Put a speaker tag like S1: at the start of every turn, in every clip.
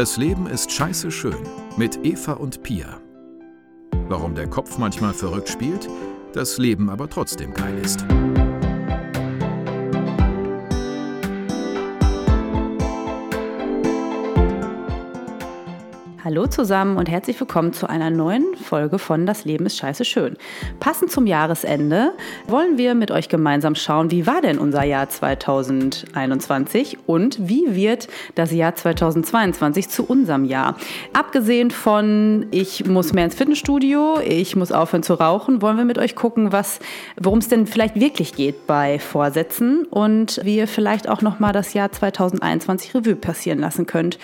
S1: Das Leben ist scheiße schön mit Eva und Pia. Warum der Kopf manchmal verrückt spielt, das Leben aber trotzdem geil ist.
S2: Hallo zusammen und herzlich willkommen zu einer neuen Folge von Das Leben ist scheiße schön. Passend zum Jahresende wollen wir mit euch gemeinsam schauen, wie war denn unser Jahr 2021 und wie wird das Jahr 2022 zu unserem Jahr. Abgesehen von ich muss mehr ins Fitnessstudio, ich muss aufhören zu rauchen, wollen wir mit euch gucken, worum es denn vielleicht wirklich geht bei Vorsätzen und wie ihr vielleicht auch noch mal das Jahr 2021 Revue passieren lassen könnt.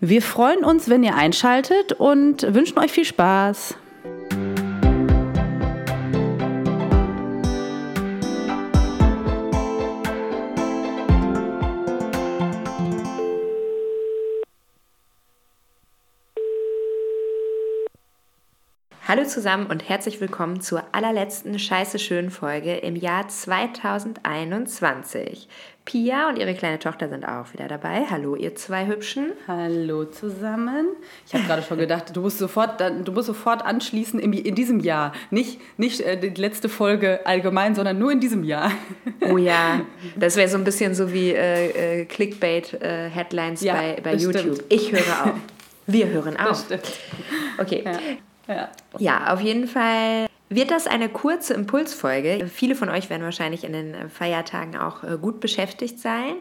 S2: Wir freuen uns, wenn ihr einschaltet und wünschen euch viel Spaß.
S3: Hallo zusammen und herzlich willkommen zur allerletzten Scheiße schön Folge im Jahr 2021. Pia und ihre kleine Tochter sind auch wieder dabei. Hallo, ihr zwei Hübschen.
S2: Hallo zusammen. Ich habe gerade schon gedacht, du musst sofort, du musst sofort anschließen in, in diesem Jahr. Nicht, nicht äh, die letzte Folge allgemein, sondern nur in diesem Jahr.
S3: Oh ja, das wäre so ein bisschen so wie äh, äh, Clickbait-Headlines äh, ja, bei, bei YouTube. Stimmt. Ich höre auf. Wir hören auf. Okay. Ja. Ja. ja, auf jeden Fall wird das eine kurze Impulsfolge. Viele von euch werden wahrscheinlich in den Feiertagen auch äh, gut beschäftigt sein.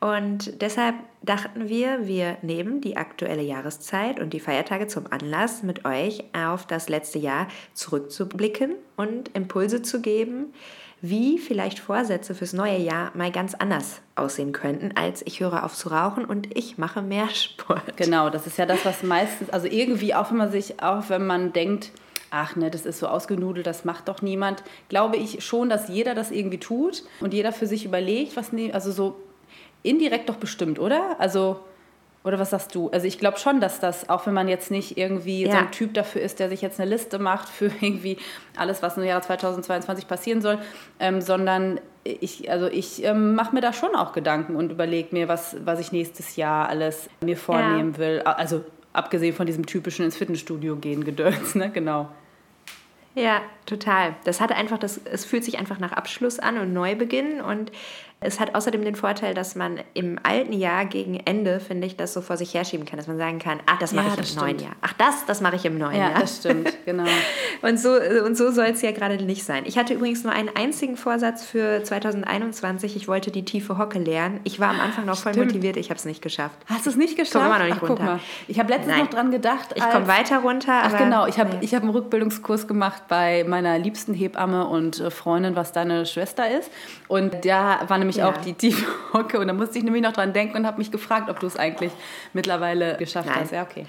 S3: Und deshalb dachten wir, wir nehmen die aktuelle Jahreszeit und die Feiertage zum Anlass, mit euch auf das letzte Jahr zurückzublicken und Impulse zu geben, wie vielleicht Vorsätze fürs neue Jahr mal ganz anders aussehen könnten, als ich höre auf zu rauchen und ich mache mehr Sport.
S2: Genau, das ist ja das, was meistens, also irgendwie auch wenn man sich, auch wenn man denkt, ach ne, das ist so ausgenudelt, das macht doch niemand, glaube ich schon, dass jeder das irgendwie tut und jeder für sich überlegt, was ne, also so indirekt doch bestimmt, oder? Also oder was sagst du? Also ich glaube schon, dass das, auch wenn man jetzt nicht irgendwie ja. so ein Typ dafür ist, der sich jetzt eine Liste macht für irgendwie alles, was im Jahr 2022 passieren soll, ähm, sondern ich, also ich ähm, mache mir da schon auch Gedanken und überlege mir, was, was ich nächstes Jahr alles mir vornehmen ja. will. Also abgesehen von diesem typischen ins Fitnessstudio gehen Gedöns, ne? Genau.
S3: Ja, total. Das hat einfach das, es fühlt sich einfach nach Abschluss an und Neubeginn und es hat außerdem den Vorteil, dass man im alten Jahr gegen Ende, finde ich, das so vor sich herschieben kann, dass man sagen kann, ach, das mache ja, ich im stimmt. neuen Jahr. Ach, das, das mache ich im neuen
S2: ja,
S3: Jahr.
S2: Ja, das stimmt, genau.
S3: und so, und so soll es ja gerade nicht sein. Ich hatte übrigens nur einen einzigen Vorsatz für 2021. Ich wollte die tiefe Hocke lernen. Ich war am Anfang noch voll stimmt. motiviert, ich habe es nicht geschafft.
S2: Hast du es nicht geschafft? Ich komme noch nicht ach, runter. Ich habe letztens Nein. noch dran gedacht.
S3: Ich komme weiter runter.
S2: Ach genau, ich habe nee. hab einen Rückbildungskurs gemacht bei meiner liebsten Hebamme und äh, Freundin, was deine Schwester ist. Und da war nämlich ja. auch die tiefe hocke. Und da musste ich nämlich noch dran denken und habe mich gefragt, ob du es eigentlich mittlerweile geschafft Nein. hast. Ja, okay.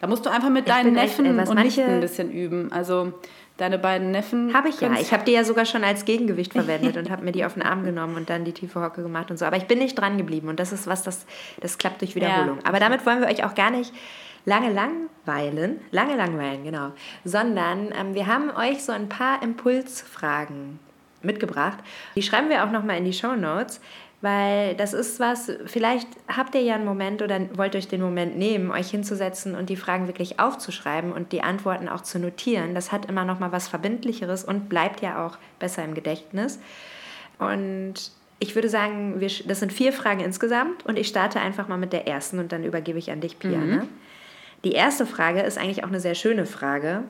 S2: Da musst du einfach mit ich deinen Neffen echt, äh, und Nichten ein bisschen üben. Also deine beiden Neffen.
S3: Habe ich ja. Ich habe die ja sogar schon als Gegengewicht verwendet und habe mir die auf den Arm genommen und dann die tiefe Hocke gemacht und so. Aber ich bin nicht dran geblieben und das ist was, das, das klappt durch Wiederholung. Ja. Aber damit wollen wir euch auch gar nicht lange langweilen, lange langweilen, genau, sondern ähm, wir haben euch so ein paar Impulsfragen mitgebracht. Die schreiben wir auch nochmal in die Show Notes. Weil das ist was, vielleicht habt ihr ja einen Moment oder wollt euch den Moment nehmen, euch hinzusetzen und die Fragen wirklich aufzuschreiben und die Antworten auch zu notieren. Das hat immer noch mal was Verbindlicheres und bleibt ja auch besser im Gedächtnis. Und ich würde sagen, wir, das sind vier Fragen insgesamt und ich starte einfach mal mit der ersten und dann übergebe ich an dich, Pia. Mhm. Ne? Die erste Frage ist eigentlich auch eine sehr schöne Frage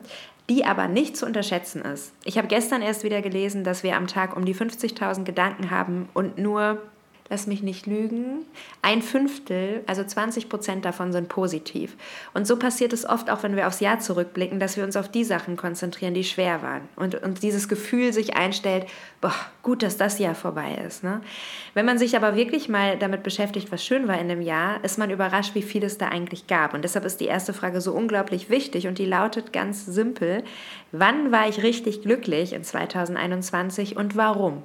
S3: die aber nicht zu unterschätzen ist. Ich habe gestern erst wieder gelesen, dass wir am Tag um die 50.000 Gedanken haben und nur lass mich nicht lügen, ein Fünftel, also 20 Prozent davon sind positiv. Und so passiert es oft auch, wenn wir aufs Jahr zurückblicken, dass wir uns auf die Sachen konzentrieren, die schwer waren. Und, und dieses Gefühl sich einstellt, boah, gut, dass das Jahr vorbei ist. Ne? Wenn man sich aber wirklich mal damit beschäftigt, was schön war in dem Jahr, ist man überrascht, wie viel es da eigentlich gab. Und deshalb ist die erste Frage so unglaublich wichtig und die lautet ganz simpel, wann war ich richtig glücklich in 2021 und warum?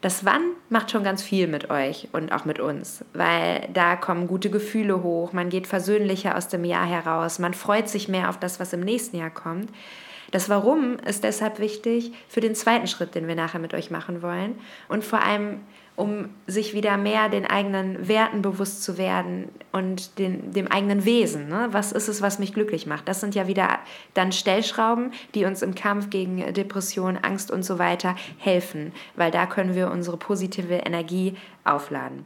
S3: Das Wann macht schon ganz viel mit euch und auch mit uns, weil da kommen gute Gefühle hoch, man geht versöhnlicher aus dem Jahr heraus, man freut sich mehr auf das, was im nächsten Jahr kommt. Das Warum ist deshalb wichtig für den zweiten Schritt, den wir nachher mit euch machen wollen. Und vor allem um sich wieder mehr den eigenen Werten bewusst zu werden und den, dem eigenen Wesen. Ne? Was ist es, was mich glücklich macht? Das sind ja wieder dann Stellschrauben, die uns im Kampf gegen Depression, Angst und so weiter helfen, weil da können wir unsere positive Energie aufladen.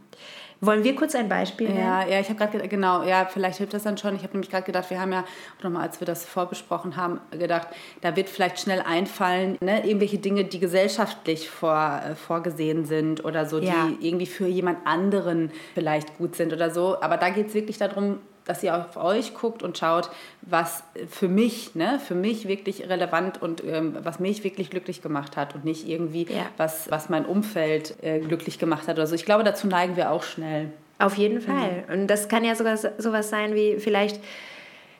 S3: Wollen wir kurz ein Beispiel
S2: nennen? Ja, ja ich habe gerade genau, ja, vielleicht hilft das dann schon. Ich habe nämlich gerade gedacht, wir haben ja nochmal, als wir das vorbesprochen haben, gedacht, da wird vielleicht schnell einfallen, ne, irgendwelche Dinge, die gesellschaftlich vor, äh, vorgesehen sind oder so, ja. die irgendwie für jemand anderen vielleicht gut sind oder so. Aber da geht es wirklich darum, dass ihr auf euch guckt und schaut, was für mich, ne, für mich wirklich relevant und ähm, was mich wirklich glücklich gemacht hat und nicht irgendwie, ja. was, was mein Umfeld äh, glücklich gemacht hat. Also ich glaube, dazu neigen wir auch schnell.
S3: Auf jeden Fall. Mhm. Und das kann ja sogar sowas sein wie vielleicht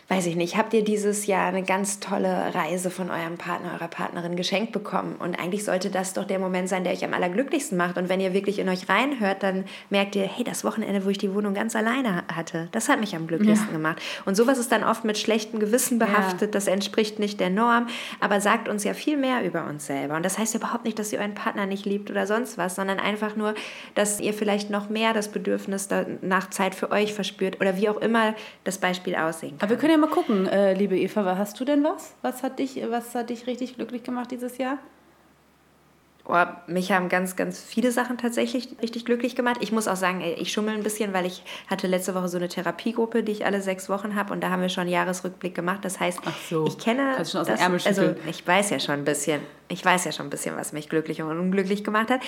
S3: weiß ich nicht, habt ihr dieses Jahr eine ganz tolle Reise von eurem Partner, eurer Partnerin geschenkt bekommen. Und eigentlich sollte das doch der Moment sein, der euch am allerglücklichsten macht. Und wenn ihr wirklich in euch reinhört, dann merkt ihr, hey, das Wochenende, wo ich die Wohnung ganz alleine hatte, das hat mich am glücklichsten ja. gemacht. Und sowas ist dann oft mit schlechtem Gewissen behaftet, ja. das entspricht nicht der Norm, aber sagt uns ja viel mehr über uns selber. Und das heißt überhaupt nicht, dass ihr euren Partner nicht liebt oder sonst was, sondern einfach nur, dass ihr vielleicht noch mehr das Bedürfnis nach Zeit für euch verspürt oder wie auch immer das Beispiel aussehen
S2: kann. Aber wir können ja mal gucken, äh, liebe Eva, hast du denn was? Was hat, dich, was hat dich richtig glücklich gemacht dieses Jahr?
S3: Oh, mich haben ganz, ganz viele Sachen tatsächlich richtig glücklich gemacht. Ich muss auch sagen, ich schummel ein bisschen, weil ich hatte letzte Woche so eine Therapiegruppe, die ich alle sechs Wochen habe und da haben wir schon einen Jahresrückblick gemacht. Das heißt, so. ich kenne, Kannst schon aus das, also ich weiß ja schon ein bisschen, ich weiß ja schon ein bisschen, was mich glücklich und unglücklich gemacht hat.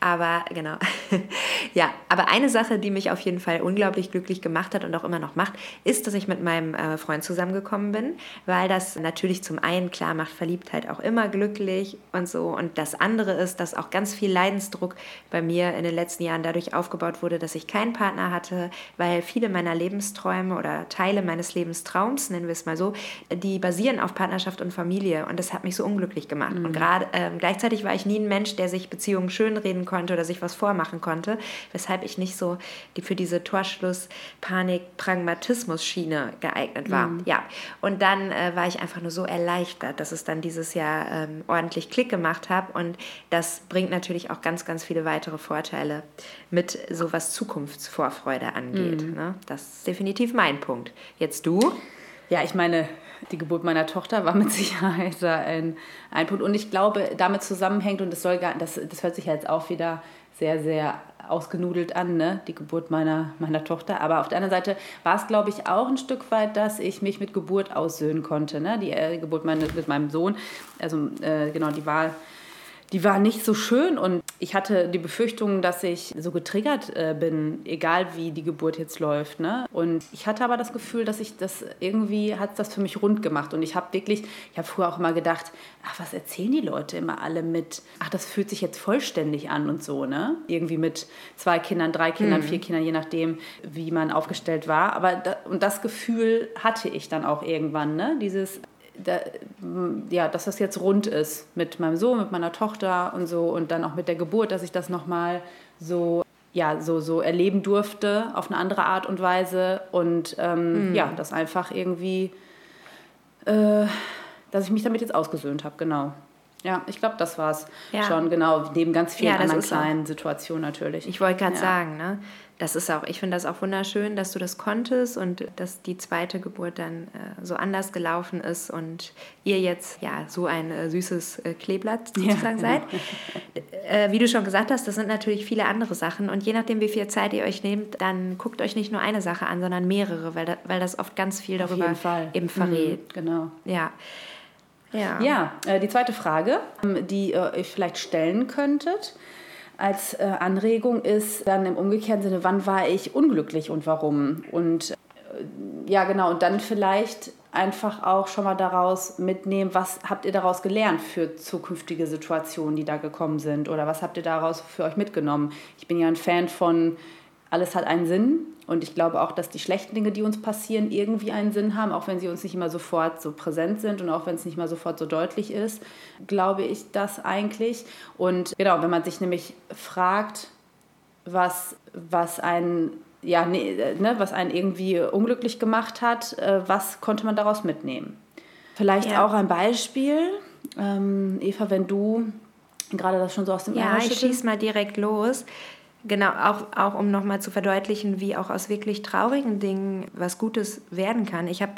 S3: Aber genau, ja. Aber eine Sache, die mich auf jeden Fall unglaublich glücklich gemacht hat und auch immer noch macht, ist, dass ich mit meinem äh, Freund zusammengekommen bin, weil das natürlich zum einen klar macht, Verliebtheit auch immer glücklich und so. Und das andere ist dass auch ganz viel Leidensdruck bei mir in den letzten Jahren dadurch aufgebaut wurde, dass ich keinen Partner hatte, weil viele meiner Lebensträume oder Teile meines Lebenstraums, nennen wir es mal so, die basieren auf Partnerschaft und Familie und das hat mich so unglücklich gemacht. Mhm. Und gerade äh, gleichzeitig war ich nie ein Mensch, der sich Beziehungen schönreden konnte oder sich was vormachen konnte, weshalb ich nicht so die für diese Torschluss, Panik, Pragmatismus-Schiene geeignet war. Mhm. Ja, und dann äh, war ich einfach nur so erleichtert, dass es dann dieses Jahr ähm, ordentlich Klick gemacht habe und das das bringt natürlich auch ganz, ganz viele weitere Vorteile mit so was Zukunftsvorfreude angeht. Mhm. Ne? Das ist definitiv mein Punkt. Jetzt du?
S2: Ja, ich meine, die Geburt meiner Tochter war mit Sicherheit ein, ein Punkt. Und ich glaube, damit zusammenhängt, und das, soll gar, das, das hört sich jetzt auch wieder sehr, sehr ausgenudelt an, ne? die Geburt meiner, meiner Tochter. Aber auf der anderen Seite war es, glaube ich, auch ein Stück weit, dass ich mich mit Geburt aussöhnen konnte. Ne? Die äh, Geburt meine, mit meinem Sohn, also äh, genau, die war die war nicht so schön und ich hatte die Befürchtung, dass ich so getriggert äh, bin, egal wie die Geburt jetzt läuft. Ne? Und ich hatte aber das Gefühl, dass ich das irgendwie hat das für mich rund gemacht und ich habe wirklich, ich habe früher auch immer gedacht, ach was erzählen die Leute immer alle mit, ach das fühlt sich jetzt vollständig an und so ne, irgendwie mit zwei Kindern, drei Kindern, mhm. vier Kindern, je nachdem, wie man aufgestellt war. Aber da, und das Gefühl hatte ich dann auch irgendwann, ne, dieses da, ja, dass das jetzt rund ist mit meinem Sohn, mit meiner Tochter und so und dann auch mit der Geburt, dass ich das nochmal so, ja, so, so erleben durfte auf eine andere Art und Weise und ähm, mhm. ja, das einfach irgendwie, äh, dass ich mich damit jetzt ausgesöhnt habe, genau. Ja, ich glaube, das war es ja. schon, genau, neben ganz vielen ja, anderen kleinen so. Situationen natürlich.
S3: Ich wollte gerade ja. sagen, ne? das ist auch, ich finde das auch wunderschön, dass du das konntest und dass die zweite Geburt dann äh, so anders gelaufen ist und ihr jetzt ja so ein äh, süßes äh, Kleeblatt sozusagen seid. Äh, wie du schon gesagt hast, das sind natürlich viele andere Sachen und je nachdem, wie viel Zeit ihr euch nehmt, dann guckt euch nicht nur eine Sache an, sondern mehrere, weil, da, weil das oft ganz viel darüber eben verrät.
S2: Mhm, genau.
S3: Ja.
S2: Ja, ja äh, die zweite Frage, ähm, die ihr euch vielleicht stellen könntet als äh, Anregung ist dann im umgekehrten Sinne, wann war ich unglücklich und warum? Und äh, ja, genau, und dann vielleicht einfach auch schon mal daraus mitnehmen, was habt ihr daraus gelernt für zukünftige Situationen, die da gekommen sind? Oder was habt ihr daraus für euch mitgenommen? Ich bin ja ein Fan von, alles hat einen Sinn und ich glaube auch, dass die schlechten Dinge, die uns passieren, irgendwie einen Sinn haben, auch wenn sie uns nicht immer sofort so präsent sind und auch wenn es nicht mal sofort so deutlich ist, glaube ich das eigentlich. Und genau, wenn man sich nämlich fragt, was, was einen ja, ne, ne, was einen irgendwie unglücklich gemacht hat, äh, was konnte man daraus mitnehmen? Vielleicht ja. auch ein Beispiel. Ähm, Eva, wenn du gerade das schon so aus dem
S3: Ja, ich schieße mal direkt los. Genau, auch, auch um nochmal zu verdeutlichen, wie auch aus wirklich traurigen Dingen was Gutes werden kann. Ich habe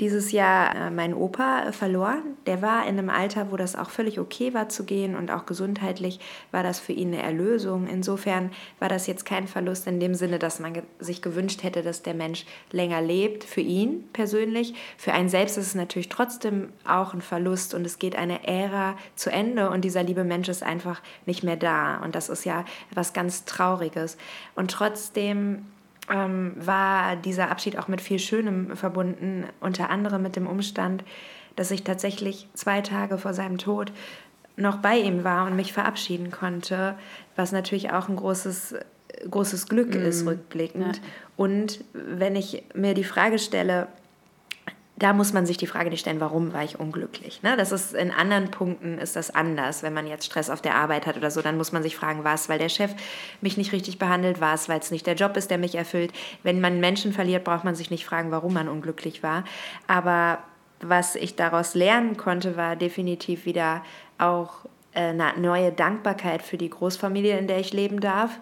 S3: dieses Jahr äh, meinen Opa verloren. Der war in einem Alter, wo das auch völlig okay war zu gehen und auch gesundheitlich war das für ihn eine Erlösung. Insofern war das jetzt kein Verlust in dem Sinne, dass man sich gewünscht hätte, dass der Mensch länger lebt, für ihn persönlich. Für einen selbst ist es natürlich trotzdem auch ein Verlust und es geht eine Ära zu Ende und dieser liebe Mensch ist einfach nicht mehr da. Und das ist ja was ganz Trauriges. Und trotzdem ähm, war dieser Abschied auch mit viel Schönem verbunden, unter anderem mit dem Umstand, dass ich tatsächlich zwei Tage vor seinem Tod noch bei ihm war und mich verabschieden konnte, was natürlich auch ein großes, großes Glück mm. ist, rückblickend. Ja. Und wenn ich mir die Frage stelle, da muss man sich die Frage nicht stellen, warum war ich unglücklich. Ne? Das ist in anderen Punkten ist das anders. Wenn man jetzt Stress auf der Arbeit hat oder so, dann muss man sich fragen, was, weil der Chef mich nicht richtig behandelt, was, weil es nicht der Job ist, der mich erfüllt. Wenn man Menschen verliert, braucht man sich nicht fragen, warum man unglücklich war. Aber was ich daraus lernen konnte, war definitiv wieder auch äh, eine neue Dankbarkeit für die Großfamilie, in der ich leben darf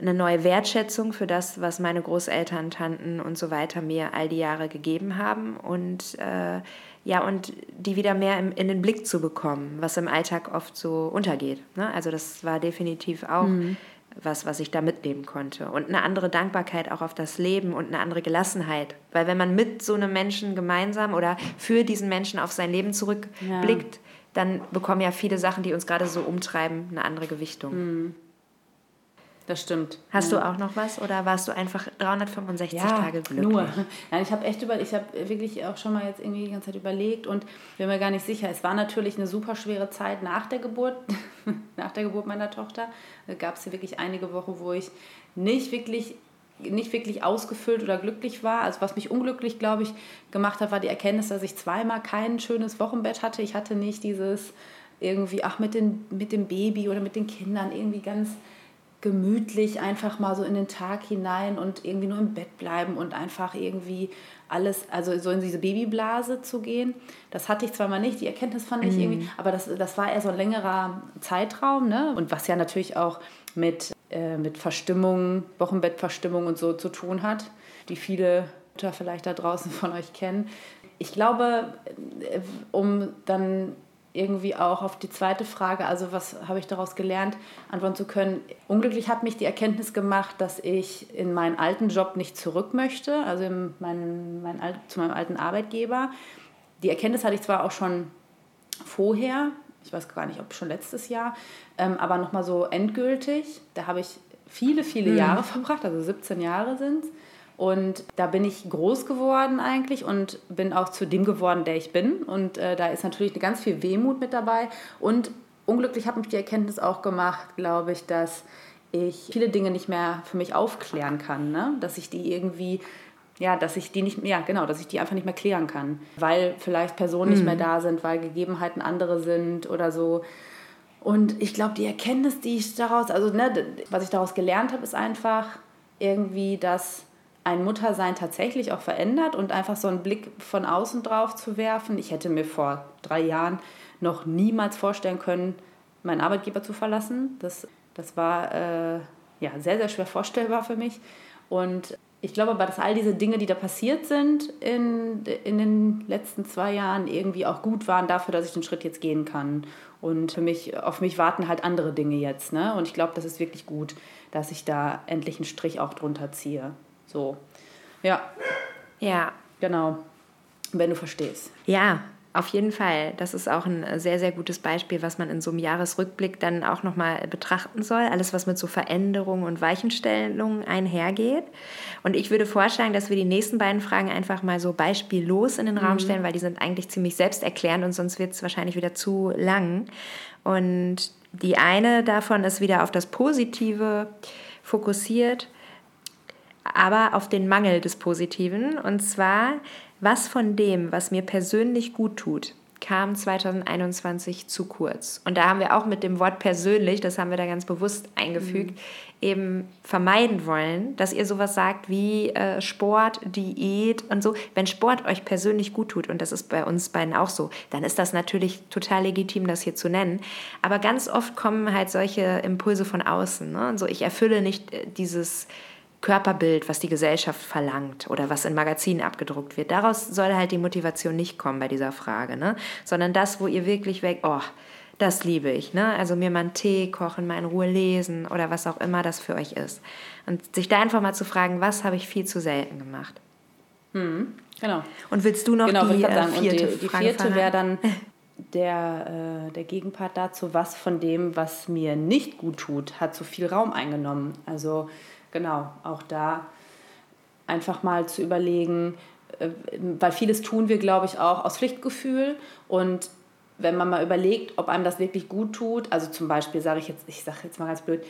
S3: eine neue Wertschätzung für das, was meine Großeltern, Tanten und so weiter mir all die Jahre gegeben haben und äh, ja und die wieder mehr im, in den Blick zu bekommen, was im Alltag oft so untergeht. Ne? Also das war definitiv auch mhm. was, was ich da mitnehmen konnte und eine andere Dankbarkeit auch auf das Leben und eine andere Gelassenheit, weil wenn man mit so einem Menschen gemeinsam oder für diesen Menschen auf sein Leben zurückblickt, ja. dann bekommen ja viele Sachen, die uns gerade so umtreiben, eine andere Gewichtung.
S2: Mhm. Das stimmt.
S3: Hast ja. du auch noch was oder warst du einfach 365 ja, Tage glücklich?
S2: Nur. Nein, ich habe echt über, ich habe wirklich auch schon mal jetzt irgendwie die ganze Zeit überlegt und bin mir gar nicht sicher. Es war natürlich eine super schwere Zeit nach der Geburt, nach der Geburt meiner Tochter. Da gab es hier wirklich einige Wochen, wo ich nicht wirklich nicht wirklich ausgefüllt oder glücklich war. Also was mich unglücklich, glaube ich, gemacht hat, war die Erkenntnis, dass ich zweimal kein schönes Wochenbett hatte. Ich hatte nicht dieses irgendwie, ach, mit, den, mit dem Baby oder mit den Kindern irgendwie ganz gemütlich einfach mal so in den Tag hinein und irgendwie nur im Bett bleiben und einfach irgendwie alles, also so in diese Babyblase zu gehen. Das hatte ich zwar mal nicht, die Erkenntnis fand ich mhm. irgendwie, aber das, das war eher so ein längerer Zeitraum, ne? Und was ja natürlich auch mit, äh, mit Verstimmung, Wochenbettverstimmung und so zu tun hat, die viele Mütter vielleicht da draußen von euch kennen. Ich glaube, äh, um dann irgendwie auch auf die zweite Frage, also was habe ich daraus gelernt, antworten zu können. Unglücklich hat mich die Erkenntnis gemacht, dass ich in meinen alten Job nicht zurück möchte, also in mein, mein, zu meinem alten Arbeitgeber. Die Erkenntnis hatte ich zwar auch schon vorher, ich weiß gar nicht, ob schon letztes Jahr, ähm, aber nochmal so endgültig. Da habe ich viele, viele mhm. Jahre verbracht, also 17 Jahre sind es. Und da bin ich groß geworden eigentlich und bin auch zu dem geworden, der ich bin. Und äh, da ist natürlich ganz viel Wehmut mit dabei. Und unglücklich hat mich die Erkenntnis auch gemacht, glaube ich, dass ich viele Dinge nicht mehr für mich aufklären kann. Ne? Dass ich die irgendwie ja, dass ich die nicht, ja, genau, dass ich die einfach nicht mehr klären kann, weil vielleicht Personen mhm. nicht mehr da sind, weil Gegebenheiten andere sind oder so. Und ich glaube, die Erkenntnis, die ich daraus, also ne, was ich daraus gelernt habe, ist einfach irgendwie, dass ein Muttersein tatsächlich auch verändert und einfach so einen Blick von außen drauf zu werfen. Ich hätte mir vor drei Jahren noch niemals vorstellen können, meinen Arbeitgeber zu verlassen. Das, das war äh, ja, sehr, sehr schwer vorstellbar für mich. Und ich glaube aber, dass all diese Dinge, die da passiert sind in, in den letzten zwei Jahren, irgendwie auch gut waren dafür, dass ich den Schritt jetzt gehen kann. Und für mich, auf mich warten halt andere Dinge jetzt. Ne? Und ich glaube, das ist wirklich gut, dass ich da endlich einen Strich auch drunter ziehe. So. Ja.
S3: Ja.
S2: Genau. Wenn du verstehst.
S3: Ja, auf jeden Fall. Das ist auch ein sehr, sehr gutes Beispiel, was man in so einem Jahresrückblick dann auch nochmal betrachten soll. Alles, was mit so Veränderungen und Weichenstellungen einhergeht. Und ich würde vorschlagen, dass wir die nächsten beiden Fragen einfach mal so beispiellos in den Raum mhm. stellen, weil die sind eigentlich ziemlich selbsterklärend und sonst wird es wahrscheinlich wieder zu lang. Und die eine davon ist wieder auf das Positive fokussiert aber auf den Mangel des Positiven. Und zwar, was von dem, was mir persönlich gut tut, kam 2021 zu kurz. Und da haben wir auch mit dem Wort persönlich, das haben wir da ganz bewusst eingefügt, mhm. eben vermeiden wollen, dass ihr sowas sagt wie äh, Sport, Diät und so. Wenn Sport euch persönlich gut tut, und das ist bei uns beiden auch so, dann ist das natürlich total legitim, das hier zu nennen. Aber ganz oft kommen halt solche Impulse von außen. Ne? Und so, ich erfülle nicht äh, dieses Körperbild, was die Gesellschaft verlangt oder was in Magazinen abgedruckt wird. Daraus soll halt die Motivation nicht kommen bei dieser Frage, ne? sondern das, wo ihr wirklich weg, oh, das liebe ich. Ne? Also mir mal einen Tee kochen, mal in Ruhe lesen oder was auch immer das für euch ist. Und sich da einfach mal zu fragen, was habe ich viel zu selten gemacht.
S2: Hm, genau.
S3: Und willst du noch
S2: genau,
S3: die,
S2: äh, vierte die, die vierte wäre dann der, äh, der Gegenpart dazu, was von dem, was mir nicht gut tut, hat zu viel Raum eingenommen. Also genau, auch da einfach mal zu überlegen, äh, weil vieles tun wir, glaube ich, auch aus Pflichtgefühl. Und wenn man mal überlegt, ob einem das wirklich gut tut, also zum Beispiel sage ich jetzt, ich sage jetzt mal ganz blöd,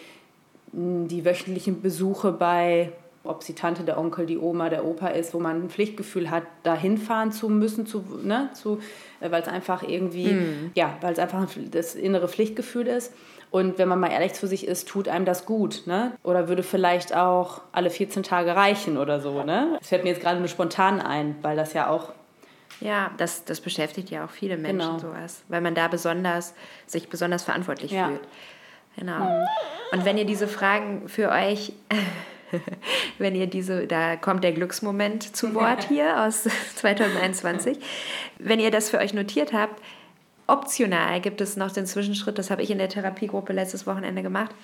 S2: die wöchentlichen Besuche bei, ob es die Tante, der Onkel, die Oma, der Opa ist, wo man ein Pflichtgefühl hat, da hinfahren zu müssen, zu, ne, zu, äh, weil es einfach irgendwie, mm. ja, weil es einfach das innere Pflichtgefühl ist. Und wenn man mal ehrlich zu sich ist, tut einem das gut. Ne? Oder würde vielleicht auch alle 14 Tage reichen oder so. Ne? Das fällt mir jetzt gerade nur spontan ein, weil das ja auch.
S3: Ja, das, das beschäftigt ja auch viele Menschen genau. sowas, weil man da besonders, sich besonders verantwortlich ja. fühlt. Genau. Mhm. Und wenn ihr diese Fragen für euch, wenn ihr diese, da kommt der Glücksmoment zu Wort hier aus 2021, wenn ihr das für euch notiert habt, Optional gibt es noch den Zwischenschritt, das habe ich in der Therapiegruppe letztes Wochenende gemacht,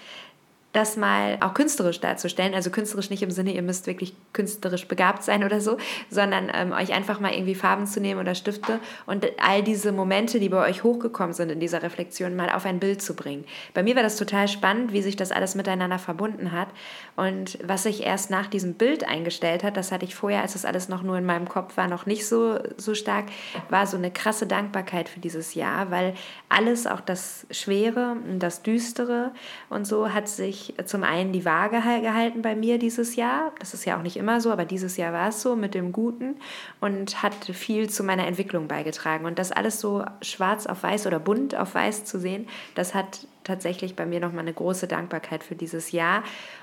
S3: das mal auch künstlerisch darzustellen. Also künstlerisch nicht im Sinne, ihr müsst wirklich künstlerisch begabt sein oder so, sondern ähm, euch einfach mal irgendwie Farben zu nehmen oder Stifte und all diese Momente, die bei euch hochgekommen sind in dieser Reflexion, mal auf ein Bild zu bringen. Bei mir war das total spannend, wie sich das alles miteinander verbunden hat. Und was sich erst nach diesem Bild eingestellt hat, das hatte ich vorher, als das alles noch nur in meinem Kopf war, noch nicht so, so stark, war so eine krasse Dankbarkeit für dieses Jahr, weil alles, auch das Schwere das Düstere und so, hat sich zum einen die Waage gehalten bei mir dieses Jahr. Das ist ja auch nicht immer so, aber dieses Jahr war es so mit dem Guten und hat viel zu meiner Entwicklung beigetragen. Und das alles so schwarz auf weiß oder bunt auf weiß zu sehen, das hat tatsächlich bei mir nochmal eine große Dankbarkeit für dieses Jahr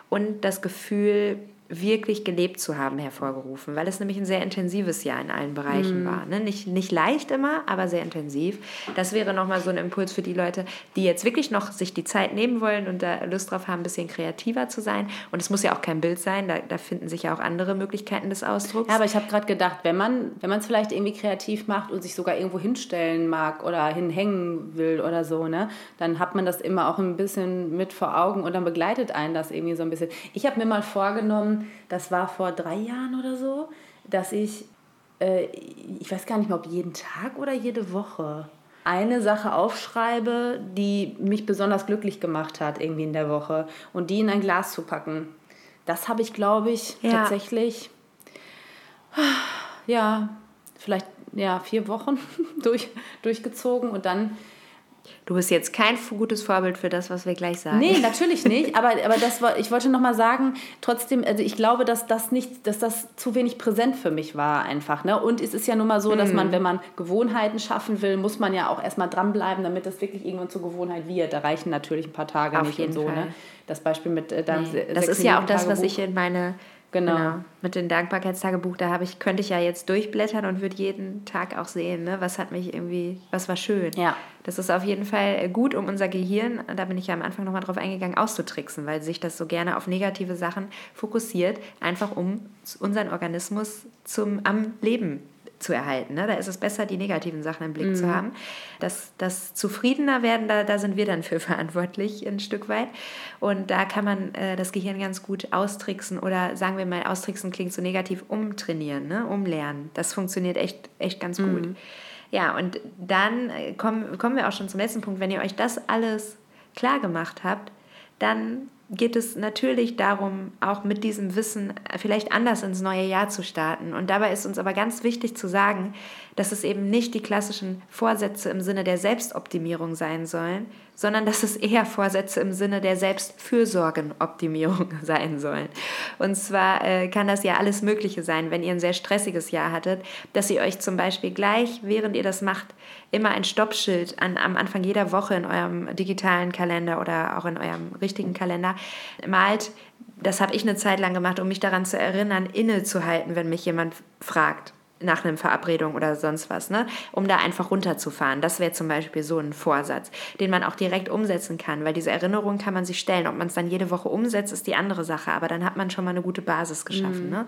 S3: und das Gefühl, wirklich gelebt zu haben hervorgerufen, weil es nämlich ein sehr intensives Jahr in allen Bereichen mm. war. Ne? Nicht, nicht leicht immer, aber sehr intensiv. Das wäre nochmal so ein Impuls für die Leute, die jetzt wirklich noch sich die Zeit nehmen wollen und da Lust drauf haben, ein bisschen kreativer zu sein. Und es muss ja auch kein Bild sein, da, da finden sich ja auch andere Möglichkeiten des Ausdrucks.
S2: Ja, aber ich habe gerade gedacht, wenn man wenn es vielleicht irgendwie kreativ macht und sich sogar irgendwo hinstellen mag oder hinhängen will oder so, ne, dann hat man das immer auch ein bisschen mit vor Augen und dann begleitet einen das irgendwie so ein bisschen. Ich habe mir mal vorgenommen, das war vor drei Jahren oder so, dass ich, äh, ich weiß gar nicht mehr, ob jeden Tag oder jede Woche eine Sache aufschreibe, die mich besonders glücklich gemacht hat irgendwie in der Woche und die in ein Glas zu packen. Das habe ich, glaube ich, ja. tatsächlich, ja, vielleicht ja, vier Wochen durch, durchgezogen und dann
S3: Du bist jetzt kein gutes Vorbild für das, was wir gleich sagen.
S2: Nee, natürlich nicht. Aber, aber das war, ich wollte noch mal sagen, trotzdem, also ich glaube, dass das nicht, dass das zu wenig präsent für mich war einfach. Ne? Und es ist ja nun mal so, dass man, mhm. wenn man Gewohnheiten schaffen will, muss man ja auch erstmal dranbleiben, damit das wirklich irgendwann zur Gewohnheit wird. Da reichen natürlich ein paar Tage
S3: Auf
S2: nicht
S3: jeden
S2: und so. Ne?
S3: Fall.
S2: Ne? Das Beispiel mit äh, deinem
S3: nee. Das ist ja auch das, was ich in meine Genau. genau. Mit dem Dankbarkeitstagebuch, da habe ich, könnte ich ja jetzt durchblättern und würde jeden Tag auch sehen, ne, was hat mich irgendwie, was war schön.
S2: Ja.
S3: Das ist auf jeden Fall gut, um unser Gehirn, da bin ich ja am Anfang nochmal drauf eingegangen, auszutricksen, weil sich das so gerne auf negative Sachen fokussiert, einfach um unseren Organismus zum am Leben zu erhalten. Ne? Da ist es besser, die negativen Sachen im Blick mhm. zu haben. Das, das zufriedener werden, da, da sind wir dann für verantwortlich ein Stück weit. Und da kann man äh, das Gehirn ganz gut austricksen oder sagen wir mal, austricksen klingt so negativ, umtrainieren, ne? umlernen. Das funktioniert echt, echt ganz gut. Mhm. Ja, und dann kommen, kommen wir auch schon zum letzten Punkt. Wenn ihr euch das alles klar gemacht habt, dann geht es natürlich darum, auch mit diesem Wissen vielleicht anders ins neue Jahr zu starten. Und dabei ist uns aber ganz wichtig zu sagen, dass es eben nicht die klassischen Vorsätze im Sinne der Selbstoptimierung sein sollen, sondern dass es eher Vorsätze im Sinne der Selbstfürsorgenoptimierung sein sollen. Und zwar äh, kann das ja alles Mögliche sein, wenn ihr ein sehr stressiges Jahr hattet, dass ihr euch zum Beispiel gleich, während ihr das macht, immer ein Stoppschild an, am Anfang jeder Woche in eurem digitalen Kalender oder auch in eurem richtigen Kalender malt. Das habe ich eine Zeit lang gemacht, um mich daran zu erinnern, innezuhalten, wenn mich jemand fragt nach einer Verabredung oder sonst was, ne? um da einfach runterzufahren. Das wäre zum Beispiel so ein Vorsatz, den man auch direkt umsetzen kann, weil diese Erinnerung kann man sich stellen. Ob man es dann jede Woche umsetzt, ist die andere Sache, aber dann hat man schon mal eine gute Basis geschaffen. Mhm. Ne?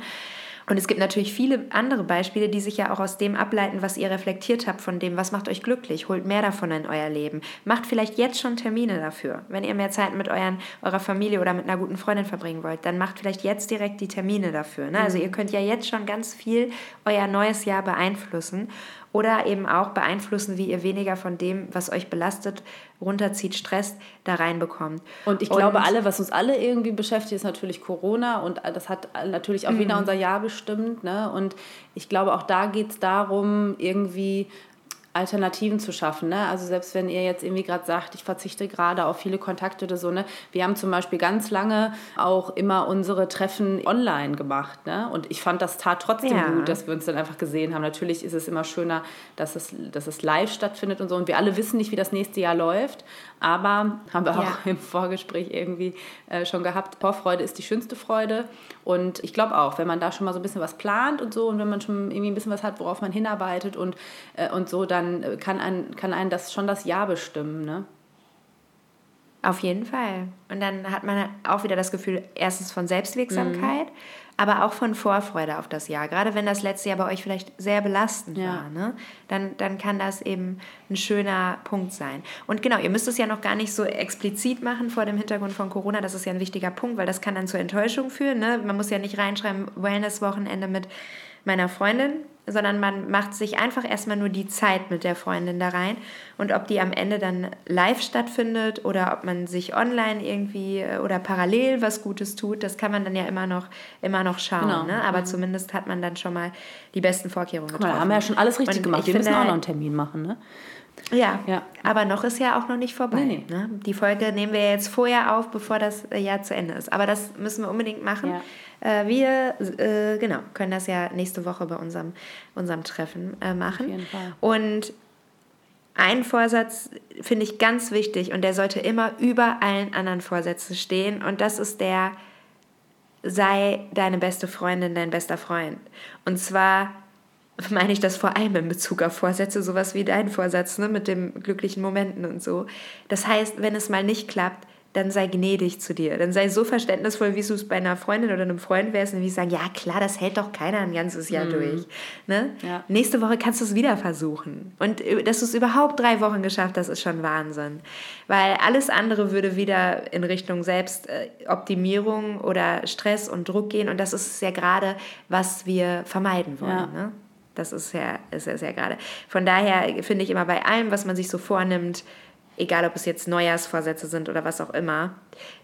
S3: Und es gibt natürlich viele andere Beispiele, die sich ja auch aus dem ableiten, was ihr reflektiert habt, von dem, was macht euch glücklich. Holt mehr davon in euer Leben. Macht vielleicht jetzt schon Termine dafür. Wenn ihr mehr Zeit mit euren, eurer Familie oder mit einer guten Freundin verbringen wollt, dann macht vielleicht jetzt direkt die Termine dafür. Ne? Also mhm. ihr könnt ja jetzt schon ganz viel euer neues Jahr beeinflussen oder eben auch beeinflussen, wie ihr weniger von dem, was euch belastet, runterzieht, stresst, da reinbekommt.
S2: Und ich und glaube, alle, was uns alle irgendwie beschäftigt, ist natürlich Corona und das hat natürlich auch wieder mhm. unser Jahr bestimmt. Ne? Und ich glaube, auch da geht es darum, irgendwie Alternativen zu schaffen. Ne? Also selbst wenn ihr jetzt irgendwie gerade sagt, ich verzichte gerade auf viele Kontakte oder so, ne? wir haben zum Beispiel ganz lange auch immer unsere Treffen online gemacht. Ne? Und ich fand, das tat trotzdem ja. gut, dass wir uns dann einfach gesehen haben. Natürlich ist es immer schöner, dass es, dass es live stattfindet und so. Und wir alle wissen nicht, wie das nächste Jahr läuft. Aber haben wir auch ja. im Vorgespräch irgendwie äh, schon gehabt, Vorfreude ist die schönste Freude. Und ich glaube auch, wenn man da schon mal so ein bisschen was plant und so und wenn man schon irgendwie ein bisschen was hat, worauf man hinarbeitet und, äh, und so, dann kann, ein, kann einen das schon das Ja bestimmen. Ne?
S3: Auf jeden Fall. Und dann hat man auch wieder das Gefühl, erstens von Selbstwirksamkeit, mhm. aber auch von Vorfreude auf das Jahr. Gerade wenn das letzte Jahr bei euch vielleicht sehr belastend ja. war, ne? dann, dann kann das eben ein schöner Punkt sein. Und genau, ihr müsst es ja noch gar nicht so explizit machen vor dem Hintergrund von Corona. Das ist ja ein wichtiger Punkt, weil das kann dann zur Enttäuschung führen. Ne? Man muss ja nicht reinschreiben, Wellness-Wochenende mit meiner Freundin, sondern man macht sich einfach erstmal nur die Zeit mit der Freundin da rein. Und ob die am Ende dann live stattfindet oder ob man sich online irgendwie äh, oder parallel was Gutes tut, das kann man dann ja immer noch, immer noch schauen. Genau. Ne? Aber mhm. zumindest hat man dann schon mal die besten Vorkehrungen
S2: getroffen. Guck mal, haben wir ja schon alles richtig Und gemacht. Wir müssen auch noch einen Termin machen, ne?
S3: Ja, ja, aber noch ist ja auch noch nicht vorbei. Nee, nee. Ne? Die Folge nehmen wir jetzt vorher auf, bevor das Jahr zu Ende ist. Aber das müssen wir unbedingt machen. Ja. Äh, wir äh, genau, können das ja nächste Woche bei unserem, unserem Treffen äh, machen. Auf jeden Fall. Und ein Vorsatz finde ich ganz wichtig und der sollte immer über allen anderen Vorsätzen stehen. Und das ist der, sei deine beste Freundin, dein bester Freund. Und zwar meine ich das vor allem in Bezug auf Vorsätze, sowas wie dein Vorsatz ne, mit den glücklichen Momenten und so. Das heißt, wenn es mal nicht klappt, dann sei gnädig zu dir. Dann sei so verständnisvoll, wie du es bei einer Freundin oder einem Freund wärst und wie sagen, ja klar, das hält doch keiner ein ganzes Jahr mhm. durch. Ne? Ja. Nächste Woche kannst du es wieder versuchen. Und äh, dass du es überhaupt drei Wochen geschafft hast, ist schon Wahnsinn. Weil alles andere würde wieder in Richtung Selbstoptimierung oder Stress und Druck gehen. Und das ist ja gerade, was wir vermeiden wollen. Ja. Ne? Das ist ja, ist ja sehr gerade. Von daher finde ich immer bei allem, was man sich so vornimmt, egal ob es jetzt Neujahrsvorsätze sind oder was auch immer,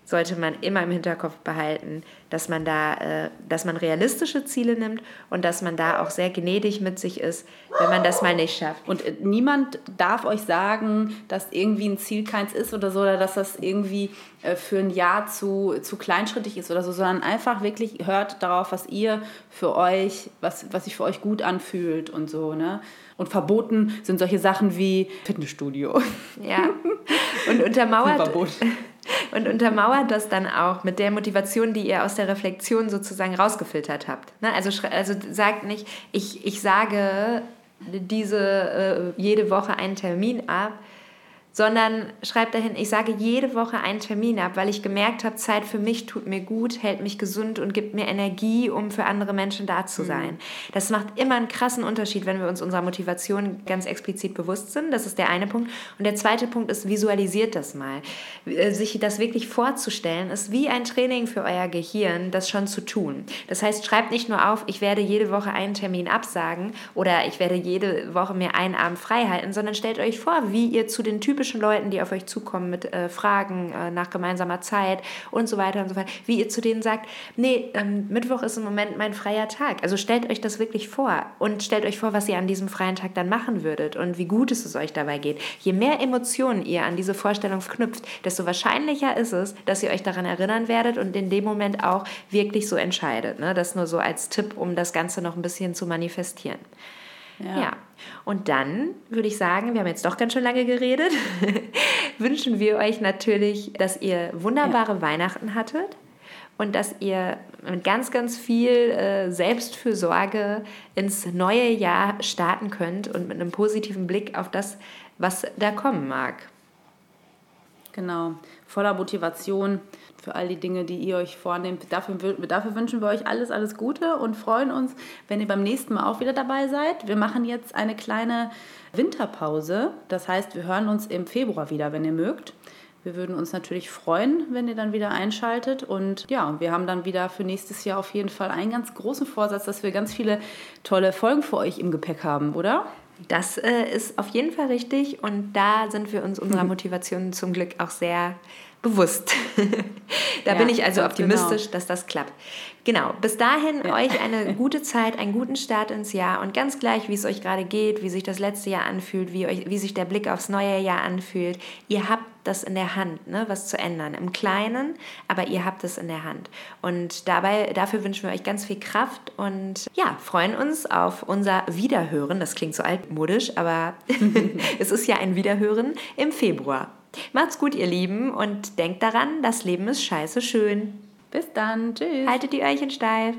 S3: sollte man immer im Hinterkopf behalten, dass man da, äh, dass man realistische Ziele nimmt und dass man da auch sehr gnädig mit sich ist, wenn man das mal nicht schafft.
S2: Und äh, niemand darf euch sagen, dass irgendwie ein Ziel keins ist oder so, oder dass das irgendwie äh, für ein Jahr zu, zu kleinschrittig ist oder so, sondern einfach wirklich hört darauf, was ihr für euch, was, was sich für euch gut anfühlt und so, ne? Und verboten sind solche Sachen wie Fitnessstudio.
S3: Ja. Und untermauert, und untermauert das dann auch mit der Motivation, die ihr aus der Reflexion sozusagen rausgefiltert habt. Ne? Also, also sagt nicht, ich, ich sage diese äh, jede Woche einen Termin ab, sondern schreibt dahin, ich sage jede Woche einen Termin ab, weil ich gemerkt habe, Zeit für mich tut mir gut, hält mich gesund und gibt mir Energie, um für andere Menschen da zu mhm. sein. Mhm. Das macht immer einen krassen Unterschied, wenn wir uns unserer Motivation ganz explizit bewusst sind. Das ist der eine Punkt. Und der zweite Punkt ist, visualisiert das mal. Äh, sich das wirklich vorzustellen, ist wie ein Training für euer Gehirn, das schon zu tun. Das heißt, schreibt nicht nur auf, ich werde jede Woche einen Termin absagen oder ich werde jede Woche mir einen Abend frei halten, sondern stellt euch vor, wie ihr zu den typischen typischen Leuten, die auf euch zukommen mit äh, Fragen äh, nach gemeinsamer Zeit und so weiter und so fort, wie ihr zu denen sagt, nee, ähm, Mittwoch ist im Moment mein freier Tag. Also stellt euch das wirklich vor und stellt euch vor, was ihr an diesem freien Tag dann machen würdet und wie gut es euch dabei geht. Je mehr Emotionen ihr an diese Vorstellung knüpft, desto wahrscheinlicher ist es, dass ihr euch daran erinnern werdet und in dem Moment auch wirklich so entscheidet. Ne? Das nur so als Tipp, um das Ganze noch ein bisschen zu manifestieren. Ja. ja. Und dann würde ich sagen, wir haben jetzt doch ganz schön lange geredet, wünschen wir euch natürlich, dass ihr wunderbare ja. Weihnachten hattet und dass ihr mit ganz, ganz viel äh, Selbstfürsorge ins neue Jahr starten könnt und mit einem positiven Blick auf das, was da kommen mag.
S2: Genau, voller Motivation für all die Dinge, die ihr euch vornehmt. Dafür, dafür wünschen wir euch alles, alles Gute und freuen uns, wenn ihr beim nächsten Mal auch wieder dabei seid. Wir machen jetzt eine kleine Winterpause. Das heißt, wir hören uns im Februar wieder, wenn ihr mögt. Wir würden uns natürlich freuen, wenn ihr dann wieder einschaltet. Und ja, wir haben dann wieder für nächstes Jahr auf jeden Fall einen ganz großen Vorsatz, dass wir ganz viele tolle Folgen für euch im Gepäck haben, oder?
S3: Das äh, ist auf jeden Fall richtig und da sind wir uns unserer Motivation zum Glück auch sehr bewusst. da ja, bin ich also optimistisch, genau. dass das klappt. Genau, bis dahin ja. euch eine gute Zeit, einen guten Start ins Jahr und ganz gleich, wie es euch gerade geht, wie sich das letzte Jahr anfühlt, wie, euch, wie sich der Blick aufs neue Jahr anfühlt. Ihr habt das in der Hand, ne, was zu ändern. Im Kleinen, aber ihr habt es in der Hand. Und dabei, dafür wünschen wir euch ganz viel Kraft und ja, freuen uns auf unser Wiederhören. Das klingt so altmodisch, aber es ist ja ein Wiederhören im Februar. Macht's gut, ihr Lieben, und denkt daran, das Leben ist scheiße schön.
S2: Bis dann. Tschüss.
S3: Haltet die Öhrchen steif.